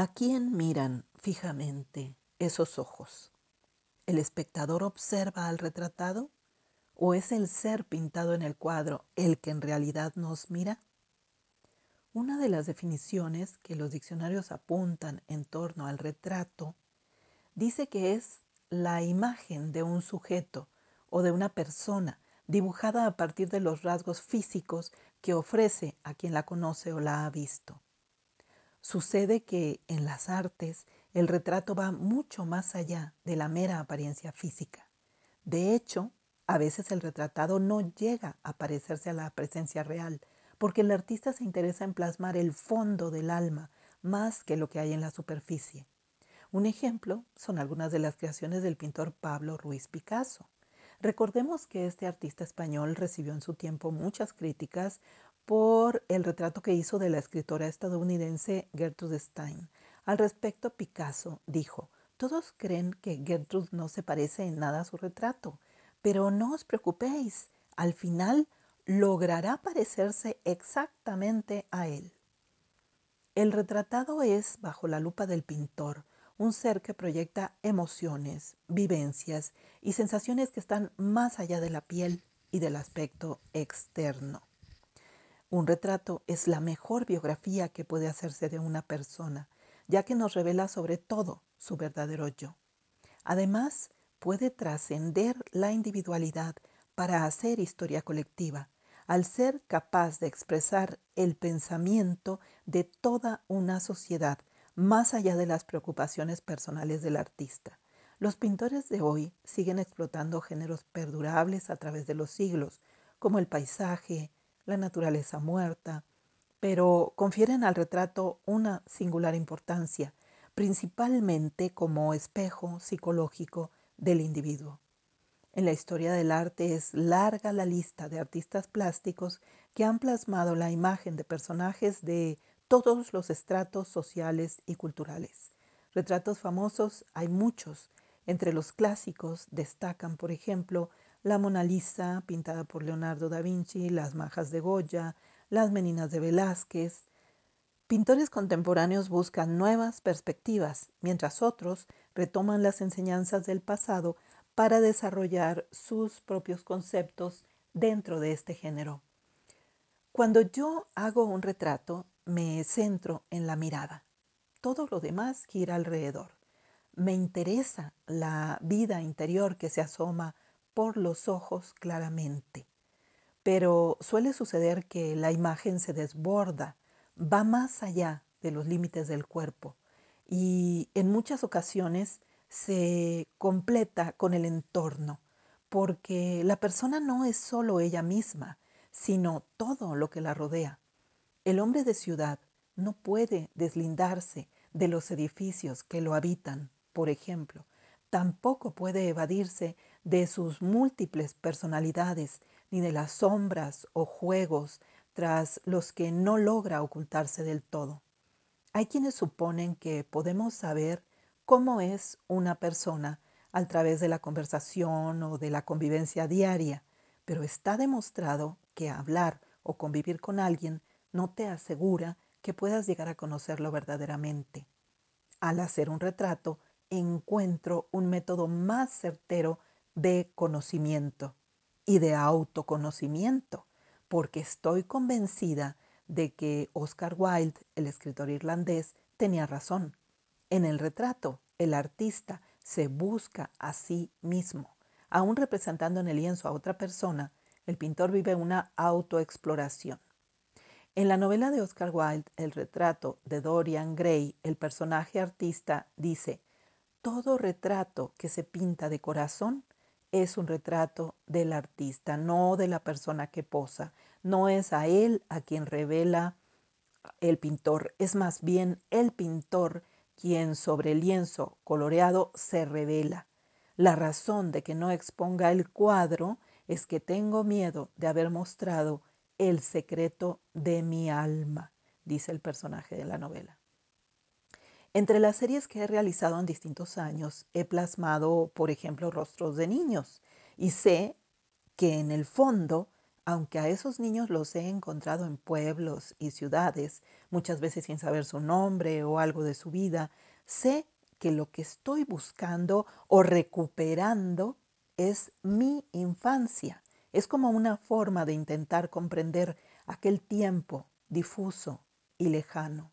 ¿A quién miran fijamente esos ojos? ¿El espectador observa al retratado? ¿O es el ser pintado en el cuadro el que en realidad nos mira? Una de las definiciones que los diccionarios apuntan en torno al retrato dice que es la imagen de un sujeto o de una persona dibujada a partir de los rasgos físicos que ofrece a quien la conoce o la ha visto. Sucede que en las artes el retrato va mucho más allá de la mera apariencia física. De hecho, a veces el retratado no llega a parecerse a la presencia real, porque el artista se interesa en plasmar el fondo del alma más que lo que hay en la superficie. Un ejemplo son algunas de las creaciones del pintor Pablo Ruiz Picasso. Recordemos que este artista español recibió en su tiempo muchas críticas por el retrato que hizo de la escritora estadounidense Gertrude Stein. Al respecto, Picasso dijo, todos creen que Gertrude no se parece en nada a su retrato, pero no os preocupéis, al final logrará parecerse exactamente a él. El retratado es, bajo la lupa del pintor, un ser que proyecta emociones, vivencias y sensaciones que están más allá de la piel y del aspecto externo. Un retrato es la mejor biografía que puede hacerse de una persona, ya que nos revela sobre todo su verdadero yo. Además, puede trascender la individualidad para hacer historia colectiva, al ser capaz de expresar el pensamiento de toda una sociedad, más allá de las preocupaciones personales del artista. Los pintores de hoy siguen explotando géneros perdurables a través de los siglos, como el paisaje, la naturaleza muerta, pero confieren al retrato una singular importancia, principalmente como espejo psicológico del individuo. En la historia del arte es larga la lista de artistas plásticos que han plasmado la imagen de personajes de todos los estratos sociales y culturales. Retratos famosos hay muchos. Entre los clásicos destacan, por ejemplo, la Mona Lisa, pintada por Leonardo da Vinci, las Majas de Goya, las Meninas de Velázquez. Pintores contemporáneos buscan nuevas perspectivas, mientras otros retoman las enseñanzas del pasado para desarrollar sus propios conceptos dentro de este género. Cuando yo hago un retrato, me centro en la mirada. Todo lo demás gira alrededor. Me interesa la vida interior que se asoma por los ojos claramente. Pero suele suceder que la imagen se desborda, va más allá de los límites del cuerpo y en muchas ocasiones se completa con el entorno, porque la persona no es solo ella misma, sino todo lo que la rodea. El hombre de ciudad no puede deslindarse de los edificios que lo habitan, por ejemplo, tampoco puede evadirse de sus múltiples personalidades ni de las sombras o juegos tras los que no logra ocultarse del todo. Hay quienes suponen que podemos saber cómo es una persona a través de la conversación o de la convivencia diaria, pero está demostrado que hablar o convivir con alguien no te asegura que puedas llegar a conocerlo verdaderamente. Al hacer un retrato, encuentro un método más certero de conocimiento y de autoconocimiento, porque estoy convencida de que Oscar Wilde, el escritor irlandés, tenía razón. En el retrato, el artista se busca a sí mismo. Aún representando en el lienzo a otra persona, el pintor vive una autoexploración. En la novela de Oscar Wilde, El retrato de Dorian Gray, el personaje artista dice, todo retrato que se pinta de corazón es un retrato del artista, no de la persona que posa. No es a él a quien revela el pintor, es más bien el pintor quien sobre el lienzo coloreado se revela. La razón de que no exponga el cuadro es que tengo miedo de haber mostrado el secreto de mi alma, dice el personaje de la novela. Entre las series que he realizado en distintos años, he plasmado, por ejemplo, rostros de niños y sé que en el fondo aunque a esos niños los he encontrado en pueblos y ciudades, muchas veces sin saber su nombre o algo de su vida, sé que lo que estoy buscando o recuperando es mi infancia. Es como una forma de intentar comprender aquel tiempo difuso y lejano.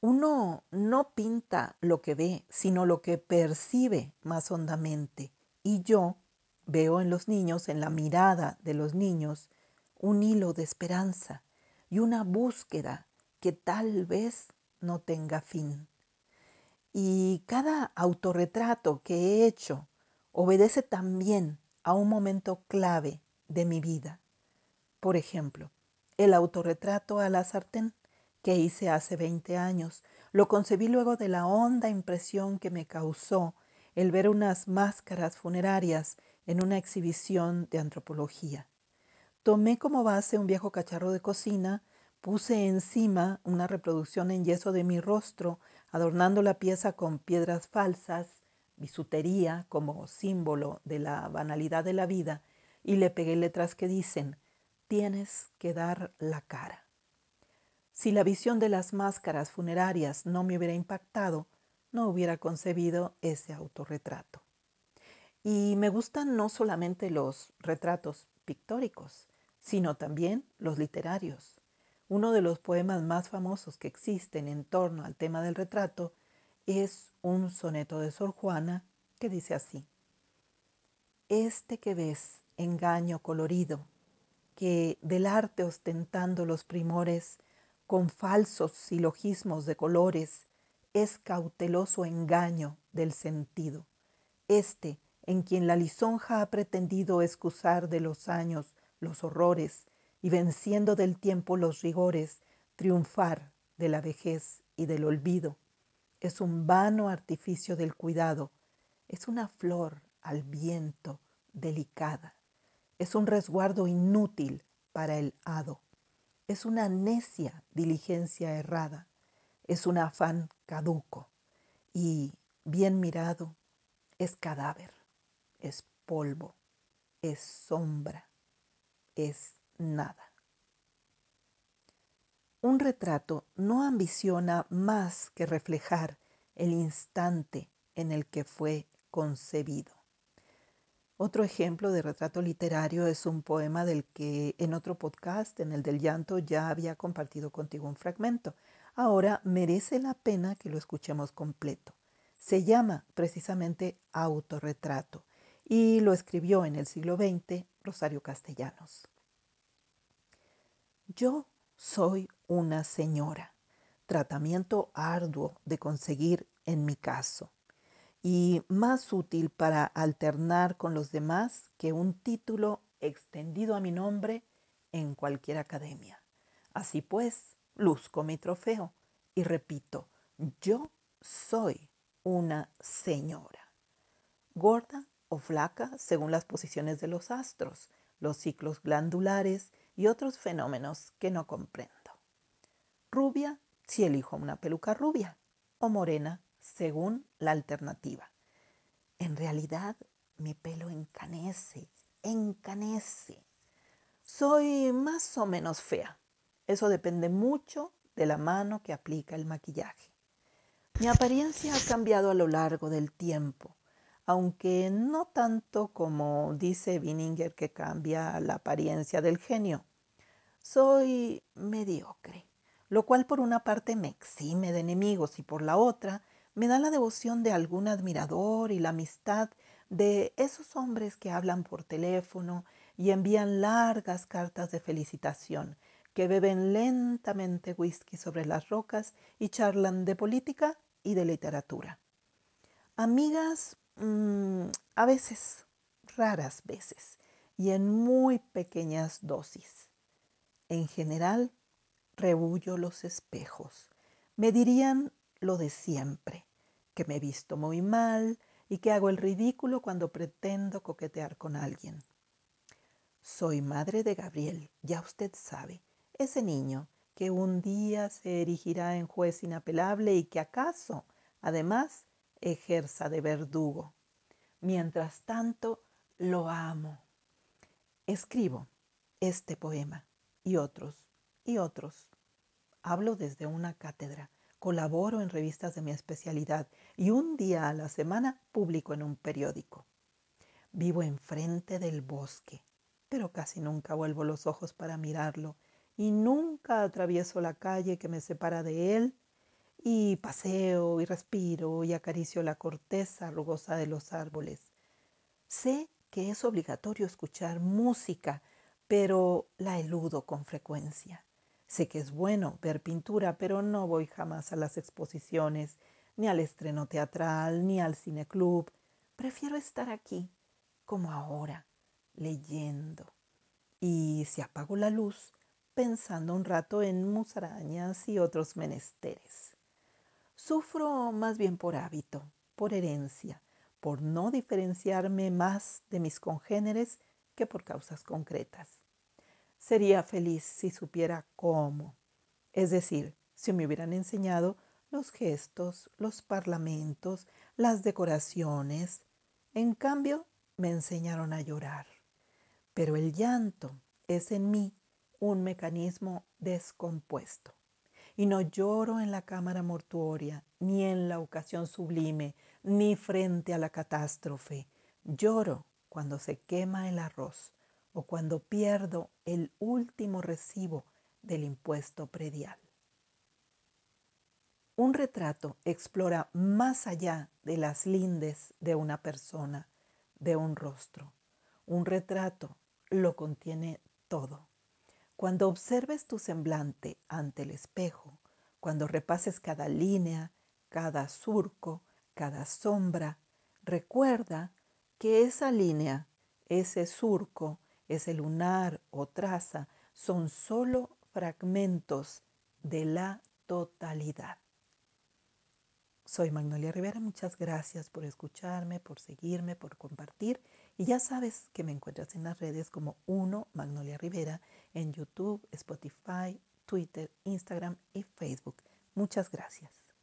Uno no pinta lo que ve, sino lo que percibe más hondamente. Y yo Veo en los niños, en la mirada de los niños, un hilo de esperanza y una búsqueda que tal vez no tenga fin. Y cada autorretrato que he hecho obedece también a un momento clave de mi vida. Por ejemplo, el autorretrato a la sartén que hice hace 20 años lo concebí luego de la honda impresión que me causó el ver unas máscaras funerarias en una exhibición de antropología. Tomé como base un viejo cacharro de cocina, puse encima una reproducción en yeso de mi rostro, adornando la pieza con piedras falsas, bisutería como símbolo de la banalidad de la vida, y le pegué letras que dicen, tienes que dar la cara. Si la visión de las máscaras funerarias no me hubiera impactado, no hubiera concebido ese autorretrato. Y me gustan no solamente los retratos pictóricos, sino también los literarios. Uno de los poemas más famosos que existen en torno al tema del retrato es un soneto de Sor Juana que dice así. Este que ves, engaño colorido, que del arte ostentando los primores, con falsos silogismos de colores, es cauteloso engaño del sentido. Este en quien la lisonja ha pretendido excusar de los años los horrores y venciendo del tiempo los rigores, triunfar de la vejez y del olvido. Es un vano artificio del cuidado, es una flor al viento delicada, es un resguardo inútil para el hado, es una necia diligencia errada, es un afán caduco y, bien mirado, es cadáver es polvo, es sombra, es nada. Un retrato no ambiciona más que reflejar el instante en el que fue concebido. Otro ejemplo de retrato literario es un poema del que en otro podcast, en el del llanto, ya había compartido contigo un fragmento. Ahora merece la pena que lo escuchemos completo. Se llama precisamente autorretrato y lo escribió en el siglo XX Rosario Castellanos. Yo soy una señora, tratamiento arduo de conseguir en mi caso, y más útil para alternar con los demás que un título extendido a mi nombre en cualquier academia. Así pues, luzco mi trofeo y repito, yo soy una señora. Gorda, o flaca según las posiciones de los astros, los ciclos glandulares y otros fenómenos que no comprendo. Rubia si elijo una peluca rubia o morena según la alternativa. En realidad mi pelo encanece, encanece. Soy más o menos fea. Eso depende mucho de la mano que aplica el maquillaje. Mi apariencia ha cambiado a lo largo del tiempo aunque no tanto como dice Bininger que cambia la apariencia del genio. Soy mediocre, lo cual por una parte me exime de enemigos y por la otra me da la devoción de algún admirador y la amistad de esos hombres que hablan por teléfono y envían largas cartas de felicitación, que beben lentamente whisky sobre las rocas y charlan de política y de literatura. Amigas Mm, a veces, raras veces, y en muy pequeñas dosis. En general, rebullo los espejos. Me dirían lo de siempre, que me he visto muy mal y que hago el ridículo cuando pretendo coquetear con alguien. Soy madre de Gabriel, ya usted sabe, ese niño que un día se erigirá en juez inapelable y que acaso, además, ejerza de verdugo. Mientras tanto, lo amo. Escribo este poema y otros y otros. Hablo desde una cátedra, colaboro en revistas de mi especialidad y un día a la semana publico en un periódico. Vivo enfrente del bosque, pero casi nunca vuelvo los ojos para mirarlo y nunca atravieso la calle que me separa de él y paseo y respiro y acaricio la corteza rugosa de los árboles. Sé que es obligatorio escuchar música, pero la eludo con frecuencia. Sé que es bueno ver pintura, pero no voy jamás a las exposiciones, ni al estreno teatral, ni al cineclub. Prefiero estar aquí, como ahora, leyendo. Y si apago la luz, pensando un rato en musarañas y otros menesteres. Sufro más bien por hábito, por herencia, por no diferenciarme más de mis congéneres que por causas concretas. Sería feliz si supiera cómo, es decir, si me hubieran enseñado los gestos, los parlamentos, las decoraciones. En cambio, me enseñaron a llorar. Pero el llanto es en mí un mecanismo descompuesto. Y no lloro en la cámara mortuoria, ni en la ocasión sublime, ni frente a la catástrofe. Lloro cuando se quema el arroz o cuando pierdo el último recibo del impuesto predial. Un retrato explora más allá de las lindes de una persona, de un rostro. Un retrato lo contiene todo. Cuando observes tu semblante ante el espejo, cuando repases cada línea, cada surco, cada sombra, recuerda que esa línea, ese surco, ese lunar o traza son solo fragmentos de la totalidad. Soy Magnolia Rivera, muchas gracias por escucharme, por seguirme, por compartir y ya sabes que me encuentras en las redes como uno Magnolia Rivera en YouTube, Spotify, Twitter, Instagram y Facebook. Muchas gracias.